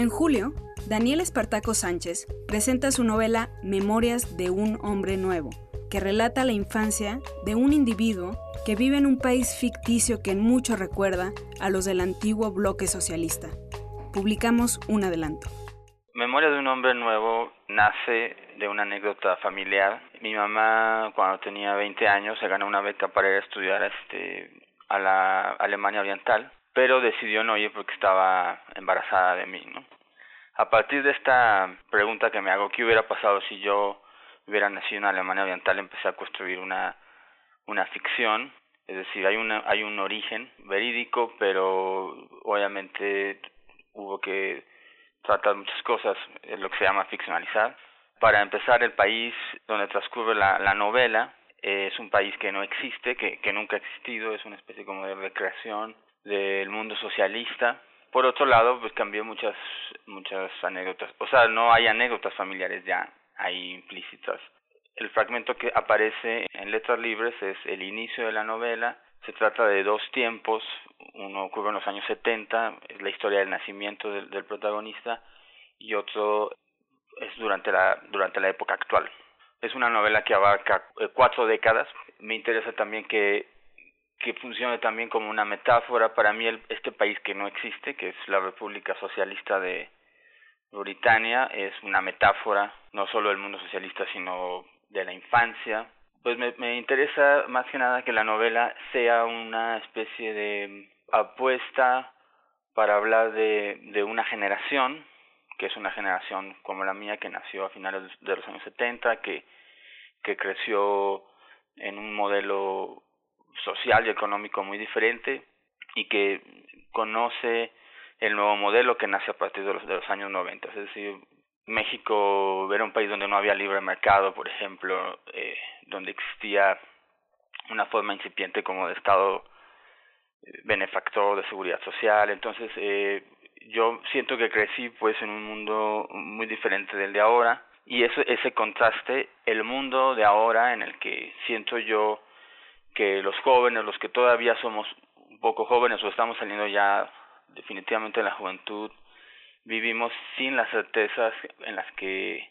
En julio, Daniel Espartaco Sánchez presenta su novela Memorias de un hombre nuevo, que relata la infancia de un individuo que vive en un país ficticio que en mucho recuerda a los del antiguo bloque socialista. Publicamos un adelanto. Memoria de un hombre nuevo nace de una anécdota familiar. Mi mamá, cuando tenía 20 años, se ganó una beca para ir a estudiar este, a la Alemania Oriental, pero decidió no ir porque estaba embarazada de mí. ¿no? A partir de esta pregunta que me hago, ¿qué hubiera pasado si yo hubiera nacido en Alemania Oriental? Empecé a construir una, una ficción, es decir, hay, una, hay un origen verídico, pero obviamente hubo que tratar muchas cosas, lo que se llama ficcionalizar. Para empezar, el país donde transcurre la, la novela es un país que no existe, que, que nunca ha existido, es una especie como de recreación del mundo socialista. Por otro lado, pues cambió muchas, muchas anécdotas, o sea, no hay anécdotas familiares ya ahí implícitas. El fragmento que aparece en Letras Libres es el inicio de la novela, se trata de dos tiempos, uno ocurre en los años 70, es la historia del nacimiento del, del protagonista, y otro es durante la, durante la época actual. Es una novela que abarca eh, cuatro décadas. Me interesa también que, que funcione también como una metáfora para mí el, este país que no existe, que es la República Socialista de Britania, es una metáfora no solo del mundo socialista, sino de la infancia. Pues me, me interesa más que nada que la novela sea una especie de apuesta para hablar de, de una generación que es una generación como la mía que nació a finales de los años 70, que, que creció en un modelo social y económico muy diferente y que conoce el nuevo modelo que nace a partir de los, de los años 90. Es decir, México era un país donde no había libre mercado, por ejemplo, eh, donde existía una forma incipiente como de Estado benefactor de seguridad social. Entonces, eh, yo siento que crecí pues en un mundo muy diferente del de ahora y ese contraste, el mundo de ahora en el que siento yo que los jóvenes, los que todavía somos un poco jóvenes o estamos saliendo ya definitivamente en la juventud, vivimos sin las certezas en las que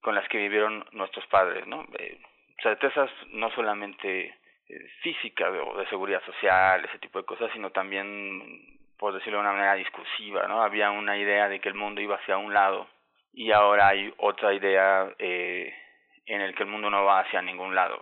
con las que vivieron nuestros padres, ¿no? Eh, certezas no solamente eh, físicas o de seguridad social, ese tipo de cosas, sino también por decirlo de una manera discursiva, ¿no? Había una idea de que el mundo iba hacia un lado y ahora hay otra idea eh, en el que el mundo no va hacia ningún lado.